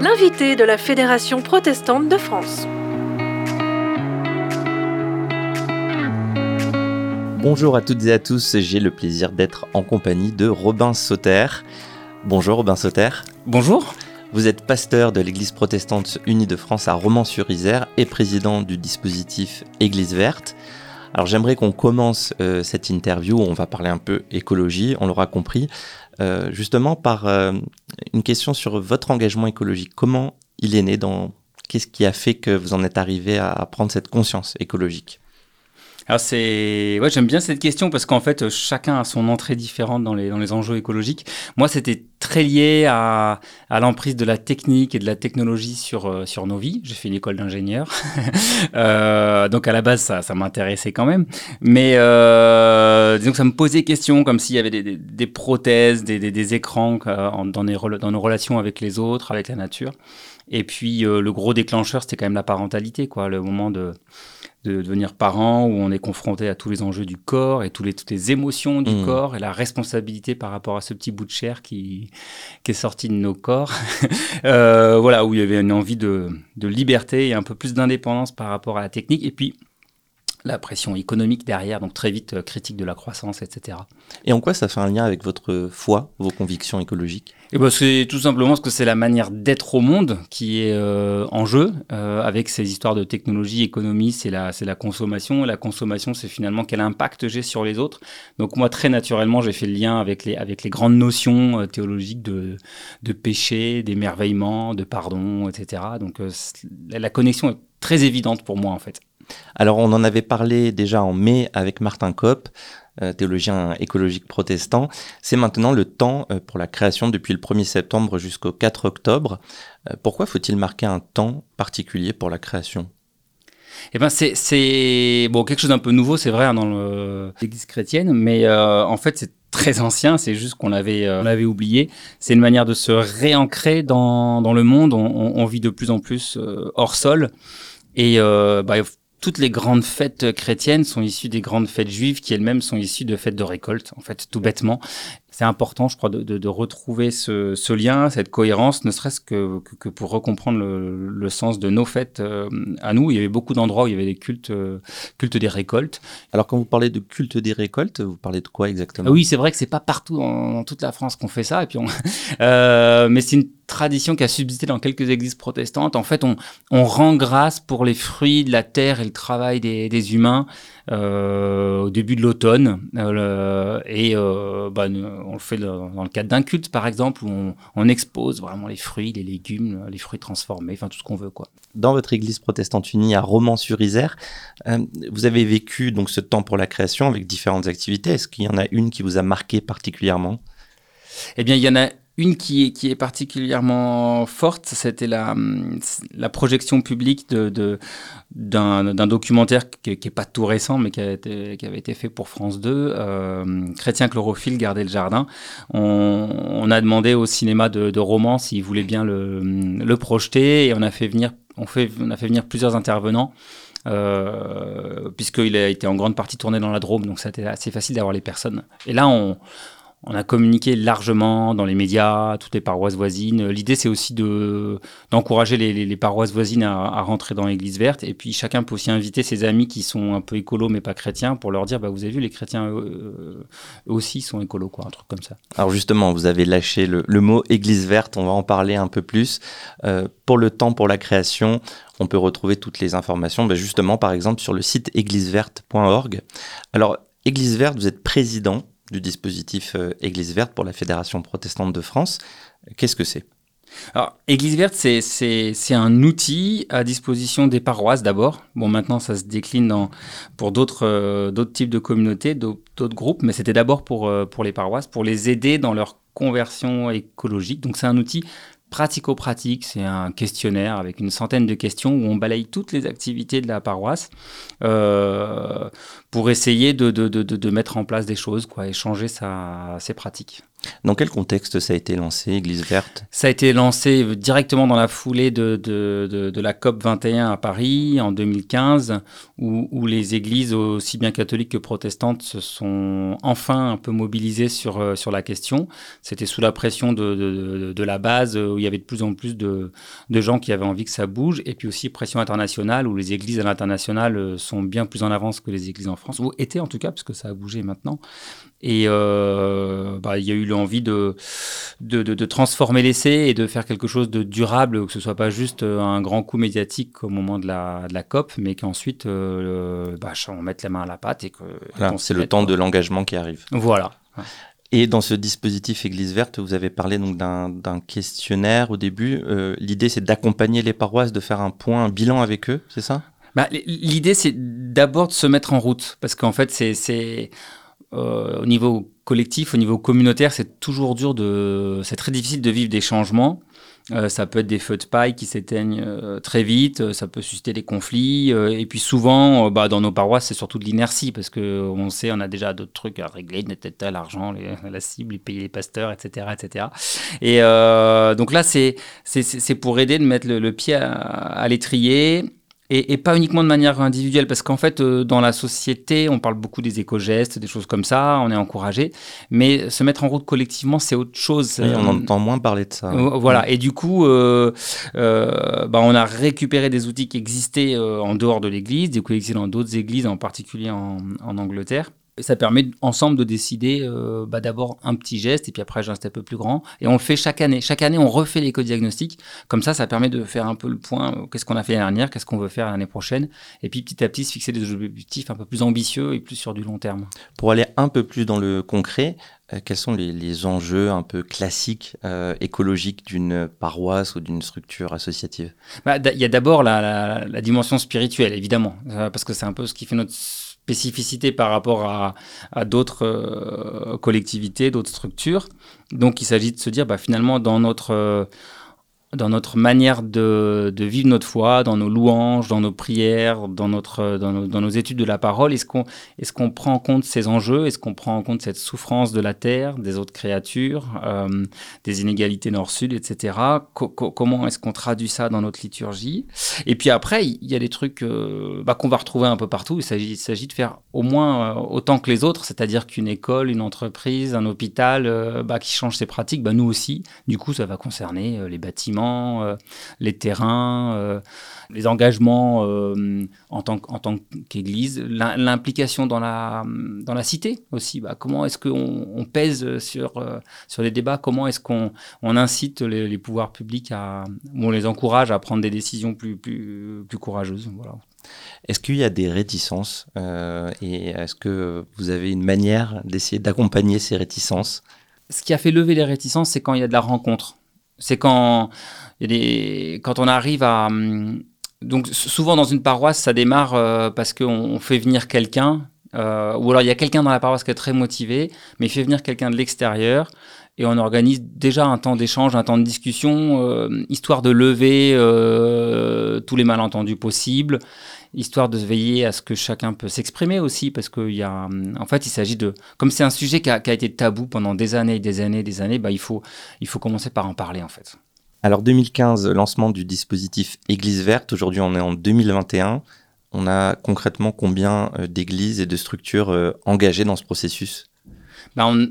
L'invité de la Fédération protestante de France. Bonjour à toutes et à tous, j'ai le plaisir d'être en compagnie de Robin Sauter. Bonjour Robin Sauter. Bonjour. Vous êtes pasteur de l'Église protestante unie de France à Romans-sur-Isère et président du dispositif Église verte. Alors j'aimerais qu'on commence euh, cette interview où on va parler un peu écologie, on l'aura compris, euh, justement par euh, une question sur votre engagement écologique. Comment il est né dans Qu'est-ce qui a fait que vous en êtes arrivé à prendre cette conscience écologique? Alors c'est, ouais, j'aime bien cette question parce qu'en fait, chacun a son entrée différente dans les, dans les enjeux écologiques. Moi, c'était très lié à, à l'emprise de la technique et de la technologie sur, euh, sur nos vies. J'ai fait une école d'ingénieur. euh, donc à la base, ça, ça m'intéressait quand même. Mais euh, disons que ça me posait question, comme s'il y avait des, des, prothèses, des, des écrans euh, dans, dans nos relations avec les autres, avec la nature. Et puis le gros déclencheur, c'était quand même la parentalité, quoi, le moment de de devenir parent, où on est confronté à tous les enjeux du corps et tous les, toutes les émotions du mmh. corps et la responsabilité par rapport à ce petit bout de chair qui, qui est sorti de nos corps. euh, voilà, où il y avait une envie de, de liberté et un peu plus d'indépendance par rapport à la technique. Et puis, la pression économique derrière, donc très vite euh, critique de la croissance, etc. Et en quoi ça fait un lien avec votre foi, vos convictions écologiques? Et eh ben c'est tout simplement parce que c'est la manière d'être au monde qui est euh, en jeu euh, avec ces histoires de technologie, économie, c'est la c'est la consommation. La consommation, c'est finalement quel impact j'ai sur les autres. Donc moi très naturellement, j'ai fait le lien avec les avec les grandes notions euh, théologiques de de péché, d'émerveillement, de pardon, etc. Donc la connexion est très évidente pour moi en fait. Alors on en avait parlé déjà en mai avec Martin Kopp, euh, théologien écologique protestant. C'est maintenant le temps euh, pour la création depuis le 1er septembre jusqu'au 4 octobre. Euh, pourquoi faut-il marquer un temps particulier pour la création? Eh ben c'est bon quelque chose d'un peu nouveau, c'est vrai hein, dans l'Église chrétienne, mais en fait c'est très ancien, c'est juste qu'on l'avait l'avait oublié. C'est une manière de se réancrer dans, dans le monde. On, on, vit de plus en plus hors sol. Et bah, toutes les grandes fêtes chrétiennes sont issues des grandes fêtes juives qui elles-mêmes sont issues de fêtes de récolte, en fait, tout bêtement c'est important, je crois, de, de, de retrouver ce, ce, lien, cette cohérence, ne serait-ce que, que, que, pour recomprendre le, le, sens de nos fêtes euh, à nous. Il y avait beaucoup d'endroits où il y avait des cultes, euh, cultes des récoltes. Alors, quand vous parlez de culte des récoltes, vous parlez de quoi exactement? Oui, c'est vrai que c'est pas partout dans, dans, toute la France qu'on fait ça, et puis on, euh, mais c'est une tradition qui a subsisté dans quelques églises protestantes. En fait, on, on rend grâce pour les fruits de la terre et le travail des, des humains euh, au début de l'automne. Et bah, on le fait dans le cadre d'un culte, par exemple, où on, on, expose vraiment les fruits, les légumes, les fruits transformés, enfin tout ce qu'on veut. Quoi. Dans votre église protestante unie à Romans-sur-Isère, euh, vous avez vécu donc ce temps pour la création avec différentes activités. Est-ce qu'il y en a une qui vous a marqué particulièrement? Eh bien, il y en a une qui est, particulièrement forte, c'était la, la projection publique d'un, documentaire qui n'est pas tout récent, mais qui, avait été fait pour France 2, euh, Chrétien chlorophylle, garder le jardin. On, a demandé au cinéma de, de Romans s'il voulait bien le, le projeter, et on a fait venir, on fait, on a fait venir plusieurs intervenants. Euh, puisqu'il a été en grande partie tourné dans la Drôme, donc c'était assez facile d'avoir les personnes. Et là, on, on a communiqué largement dans les médias, toutes les paroisses voisines. L'idée, c'est aussi de d'encourager les, paroisses voisines à, rentrer dans l'Église verte. Et puis, chacun peut aussi inviter ses amis qui sont un peu écolos mais pas chrétiens pour leur dire, bah, vous avez vu, les chrétiens eux, aussi sont écolos, quoi, un truc comme ça. Alors justement, vous avez lâché le, le mot Église verte. On va en parler un peu plus. Euh, pour le temps, pour la création, on peut retrouver toutes les informations, bah, justement, par exemple, sur le site égliseverte.org. Alors, Église verte, vous êtes président du dispositif euh, Église verte pour la Fédération protestante de France. Qu'est-ce que c'est? Alors, Église verte, c'est un outil à disposition des paroisses d'abord. Bon, maintenant, ça se décline pour d'autres euh, types de communautés, d'autres groupes, mais c'était d'abord pour, euh, pour les paroisses, pour les aider dans leur conversion écologique. Donc, c'est un outil pratico-pratique, c'est un questionnaire avec une centaine de questions où on balaye toutes les activités de la paroisse euh, pour essayer de, mettre en place des choses, quoi, et changer ses pratiques. Dans quel contexte ça a été lancé, Église verte? Ça a été lancé directement dans la foulée de, la COP 21 à Paris en 2015, où, les églises, aussi bien catholiques que protestantes, se sont enfin un peu mobilisées sur, euh, sur la question. C'était sous la pression de, de, la base, où il y avait de plus en plus de, gens qui avaient envie que ça bouge, et puis aussi pression internationale, où les églises à l'international euh, sont bien plus en avance que les églises en France, ou étaient en tout cas, parce que ça a bougé maintenant. Et euh, bah, il y a eu l'envie de de, de, de, transformer l'essai et de faire quelque chose de durable, que ce soit pas juste euh, un grand coup médiatique au moment de la, de la COP, mais qu'ensuite euh, bah, on mette la main à la pâte et que. Voilà, c'est le temps de l'engagement qui arrive. Voilà. Et dans ce dispositif Église verte, vous avez parlé donc d'un questionnaire au début. Euh, L'idée, c'est d'accompagner les paroisses, de faire un point, un bilan avec eux, c'est ça? Bah, L'idée, c'est d'abord de se mettre en route, parce qu'en fait, c'est euh, au niveau collectif, au niveau communautaire, c'est toujours dur de. C'est très difficile de vivre des changements. Euh, ça peut être des feux de paille qui s'éteignent euh, très vite, euh, ça peut susciter des conflits. Euh, et puis souvent, bah, dans nos paroisses, c'est surtout de l'inertie parce que on sait, on a déjà d'autres trucs à régler, à l'argent, la cible, payer les pasteurs, etc., etc. Et donc là, c'est c'est pour aider de mettre le, le pied à, à l'étrier et, et, pas uniquement de manière individuelle, parce qu'en fait, euh, dans la société, on parle beaucoup des éco-gestes, des choses comme ça, on est encouragé, mais se mettre en route collectivement, c'est autre chose. Oui, on entend moins parler de ça. Euh, voilà, et du coup, euh, euh, bah, on a récupéré des outils qui existaient euh, en dehors de l'Église, des qui existaient dans d'autres églises, en particulier en, en Angleterre. Et ça permet ensemble de décider euh, bah, d'abord un petit geste et puis après un geste un peu plus grand. Et on le fait chaque année. Chaque année, on refait l'éco-diagnostic. Comme ça, ça permet de faire un peu le point. Euh, qu'est-ce qu'on a fait l'année dernière Qu'est-ce qu'on veut faire l'année prochaine Et puis petit à petit, se fixer des objectifs un peu plus ambitieux et plus sur du long terme. Pour aller un peu plus dans le concret, euh, quels sont les, les, enjeux un peu classiques écologiques d'une paroisse ou d'une structure associative? Bah, Il y a d'abord la, la, la, dimension spirituelle, évidemment, parce que c'est un peu ce qui fait notre spécificité par rapport à, d'autres euh, collectivités, d'autres structures. Donc il s'agit de se dire, bah, finalement, dans notre... Dans notre manière de, vivre notre foi, dans nos louanges, dans nos prières, dans, notre, dans, nos, études de la parole Est-ce qu'on est prend en compte ces enjeux? Est-ce qu'on prend en compte cette souffrance de la terre, des autres créatures, euh, des inégalités nord-sud, etc. Co comment est-ce qu'on traduit ça dans notre liturgie? Et puis après, il y a des trucs euh, bah, qu'on va retrouver un peu partout. Il s'agit de faire au moins euh, autant que les autres, c'est-à-dire qu'une école, une entreprise, un hôpital bah, qui change ses pratiques, bah, nous aussi. Du coup, ça va concerner les bâtiments euh, les terrains, euh, les engagements euh, en tant, en tant qu'Église, l'implication dans la, dans la cité aussi. Bah, comment est-ce qu'on on pèse sur, sur les débats? Comment est-ce qu'on on incite les, les, pouvoirs publics à... on les encourage à prendre des décisions plus, plus, plus courageuses? Voilà. Est-ce qu'il y a des réticences euh, et est-ce que vous avez une manière d'essayer d'accompagner ces réticences? Ce qui a fait lever les réticences, c'est quand il y a de la rencontre. C'est quand, quand on arrive à... Hum, donc souvent dans une paroisse, ça démarre euh, parce qu'on fait venir quelqu'un, euh, ou alors il y a quelqu'un dans la paroisse qui est très motivé, mais il fait venir quelqu'un de l'extérieur, et on organise déjà un temps d'échange, un temps de discussion, euh, histoire de lever tous les malentendus possibles, histoire de veiller à ce que chacun peut s'exprimer aussi, parce qu'il y a, en fait, il s'agit de, comme c'est un sujet qui a, qui a, été tabou pendant des années, des années, des années, bah, il faut, il faut commencer par en parler en fait. Alors 2015, lancement du dispositif Église verte. Aujourd'hui, on est en 2021. On a concrètement combien euh, d'églises et de structures euh, engagées dans ce processus? Bah on,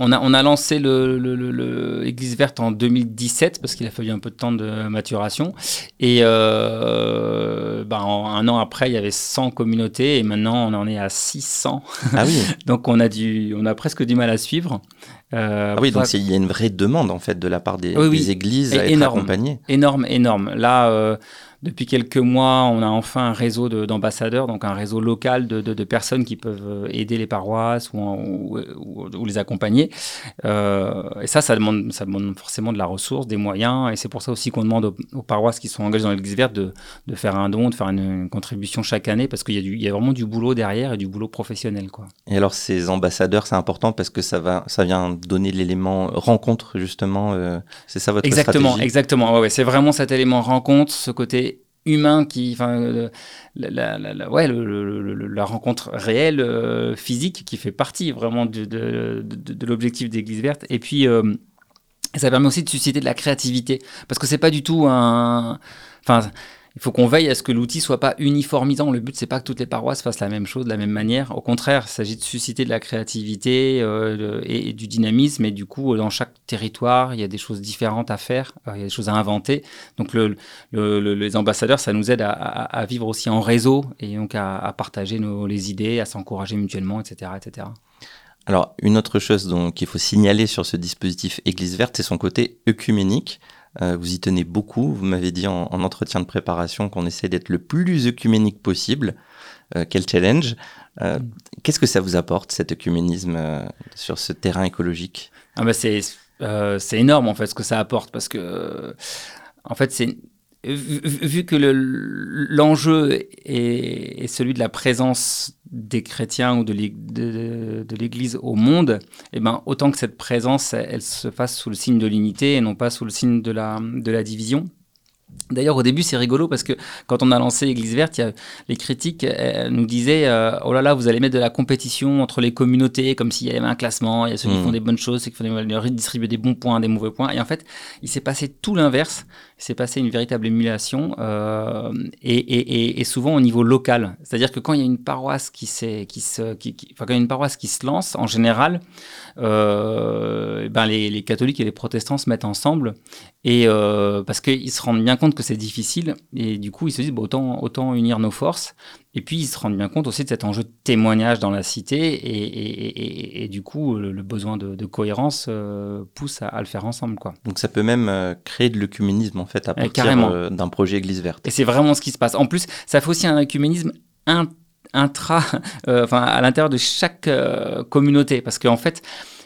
on, a, on a lancé le, le, le, verte en 2017 parce qu'il a fallu un peu de temps de maturation. Et euh, bah en, un an après, il y avait 100 communautés et maintenant on en est à 600. Ah oui. donc on a, du, on a presque du mal à suivre. Euh, ah oui, donc il y a une vraie demande en fait de la part des, oui, oui. des églises à énorme, être accompagnées. Énorme, énorme. Là, euh, depuis quelques mois, on a enfin un réseau d'ambassadeurs, donc un réseau local de, de, de, personnes qui peuvent euh, aider les paroisses ou, ou, ou, ou les accompagner. Euh, et ça, ça demande, ça demande forcément de la ressource, des moyens, et c'est pour ça aussi qu'on demande aux, aux, paroisses qui sont engagées dans l'Église verte de, de, faire un don, de faire une, une contribution chaque année, parce qu'il y, y, a vraiment du boulot derrière et du boulot professionnel. Quoi. Et alors, ces ambassadeurs, c'est important parce que ça, va, ça vient donner l'élément rencontre, justement. Euh, c'est ça votre exactement, stratégie? Exactement, ouais, ouais. c'est vraiment cet élément rencontre, ce côté humain qui, enfin, la, ouais, la rencontre réelle, physique, qui fait partie vraiment de, de, l'objectif d'Église verte. Et puis, ça permet aussi de susciter de la créativité, parce que c'est pas du tout un, enfin il faut qu'on veille à ce que l'outil soit pas uniformisant. Le but, c'est pas que toutes les paroisses fassent la même chose de la même manière. Au contraire, il s'agit de susciter de la créativité euh, et, du dynamisme. Et du coup, dans chaque territoire, il y a des choses différentes à faire, euh, il y a des choses à inventer. Donc, le, les ambassadeurs, ça nous aide à, vivre aussi en réseau et donc à, partager nos, les idées, à s'encourager mutuellement, etc., etc. Alors, une autre chose qu'il faut signaler sur ce dispositif Église verte, c'est son côté œcuménique. Euh, vous y tenez beaucoup. Vous m'avez dit en, entretien de préparation qu'on essaie d'être le plus œcuménique possible. Euh, quel challenge. Euh, mm. Qu'est-ce que ça vous apporte, cet œcuménisme sur ce terrain écologique? Ah bah c'est, c'est énorme, en fait, ce que ça apporte. Parce que, en fait, c'est vu que l'enjeu est, celui de la présence des chrétiens ou de l'Église au monde, eh ben, autant que cette présence, elle, se fasse sous le signe de l'unité et non pas sous le signe de la, de la division. D'ailleurs, au début, c'est rigolo parce que quand on a lancé l'Église verte, les critiques nous disaient euh, Oh là là, vous allez mettre de la compétition entre les communautés, comme s'il y avait un classement. Il y a ceux qui mmh. font des bonnes choses, ceux qui font des, redistribuer des bons points, des mauvais points. Et en fait, il s'est passé tout l'inverse. S'est passé une véritable émulation euh, et, souvent au niveau local. C'est-à-dire que quand il y a une paroisse qui, se, quand une paroisse qui se lance, en général, euh, ben les, catholiques et les protestants se mettent ensemble et parce qu'ils se rendent bien compte que c'est difficile et du coup ils se disent autant unir nos forces et puis ils se rendent bien compte aussi de cet enjeu de témoignage dans la cité et, et, du coup le, besoin de, cohérence euh, pousse à, le faire ensemble quoi. Donc ça peut même euh, créer de l'œcuménisme en fait à partir euh, d'un projet Église verte. Et c'est vraiment ce qui se passe. En plus ça fait aussi un œcuménisme intra, enfin à l'intérieur de chaque communauté parce qu'en fait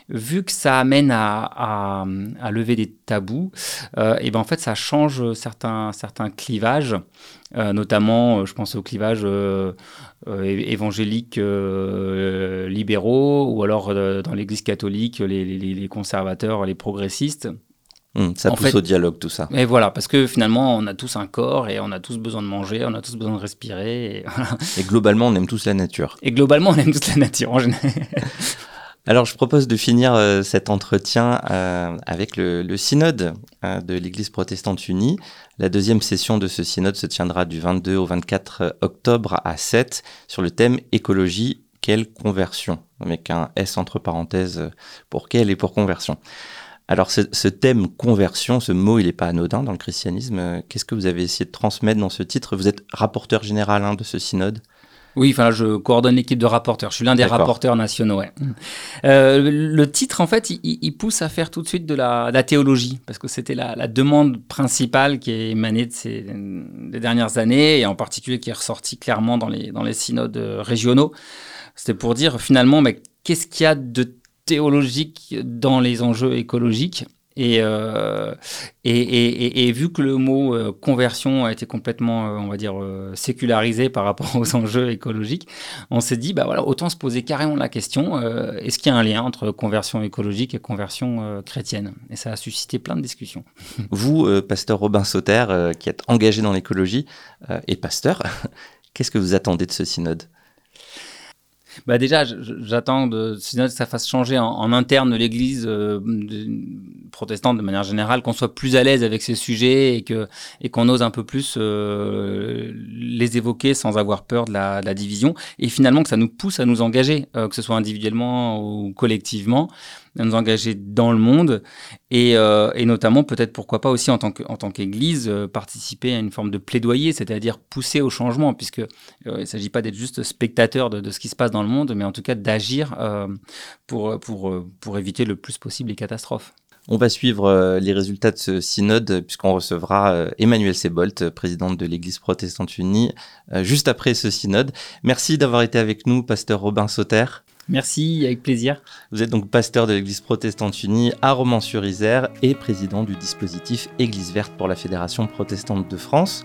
vu que ça amène à, lever des tabous, euh, et ben en fait ça change certains, certains clivages, euh, notamment euh, je pense aux clivages évangéliques libéraux ou alors dans l'Église catholique les, conservateurs, les progressistes. Hum, ça pousse au dialogue, tout ça. Et voilà, parce que finalement, on a tous un corps et on a tous besoin de manger, on a tous besoin de respirer. Et, et globalement, on aime tous la nature. Et globalement, on aime tous la nature en général. Alors, je propose de finir euh, cet entretien euh, avec le, synode euh, de l'Église protestante unie. La deuxième session de ce synode se tiendra du 22 au 24 octobre à 7 sur le thème écologie, quelle conversion? Avec un S entre parenthèses pour quelle et pour conversion. Alors, ce, thème conversion, ce mot, il n'est pas anodin dans le christianisme. Qu'est-ce que vous avez essayé de transmettre dans ce titre? Vous êtes rapporteur général hein, de ce synode? Oui, enfin, je coordonne l'équipe de rapporteurs. Je suis l'un des rapporteurs nationaux. Ouais. Euh, le titre, en fait, il, pousse à faire tout de suite de la, théologie, parce que c'était la, demande principale qui est émanée de ces des dernières années, et en particulier qui est ressortie clairement dans les, dans les synodes régionaux. C'était pour dire finalement, mais qu'est-ce qu'il y a de théologique dans les enjeux écologiques? Euh, et, et, et, vu que le mot euh, conversion a été complètement, euh, on va dire, sécularisé par rapport aux enjeux écologiques, on s'est dit, bah voilà, autant se poser carrément la question est-ce qu'il y a un lien entre conversion écologique et conversion chrétienne? Et ça a suscité plein de discussions. Vous, pasteur Robin Sauter, qui êtes engagé dans l'écologie et pasteur, qu'est-ce que vous attendez de ce synode? Bah déjà, j'attends que ça fasse changer en, interne l'Église euh, protestante de manière générale, qu'on soit plus à l'aise avec ces sujets et que et qu'on ose un peu plus euh, les évoquer sans avoir peur de la, division. Et finalement, que ça nous pousse à nous engager, euh, que ce soit individuellement ou collectivement à nous engager dans le monde et, euh, et notamment peut-être pourquoi pas aussi en tant qu'Église euh, participer à une forme de plaidoyer, c'est-à-dire pousser au changement, puisque euh, il ne s'agit pas d'être juste spectateur de, de, ce qui se passe dans le monde, mais en tout cas d'agir pour, pour, pour éviter le plus possible les catastrophes. On va suivre les résultats de ce synode puisqu'on recevra Emmanuel Sebolt, présidente de l'Église protestante unie, juste après ce synode. Merci d'avoir été avec nous, pasteur Robin Sauter. Merci, avec plaisir. Vous êtes donc pasteur de l'Église protestante unie à Romans-sur-Isère et président du dispositif Église verte pour la Fédération protestante de France.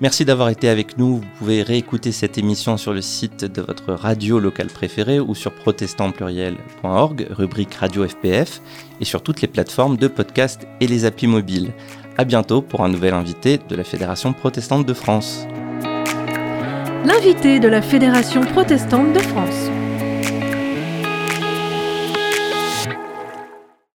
Merci d'avoir été avec nous. Vous pouvez réécouter cette émission sur le site de votre radio locale préférée ou sur protestantpluriel.org, rubrique Radio FPF, et sur toutes les plateformes de podcast et les applis mobiles. À bientôt pour un nouvel invité de la Fédération protestante de France. L'invité de la Fédération protestante de France.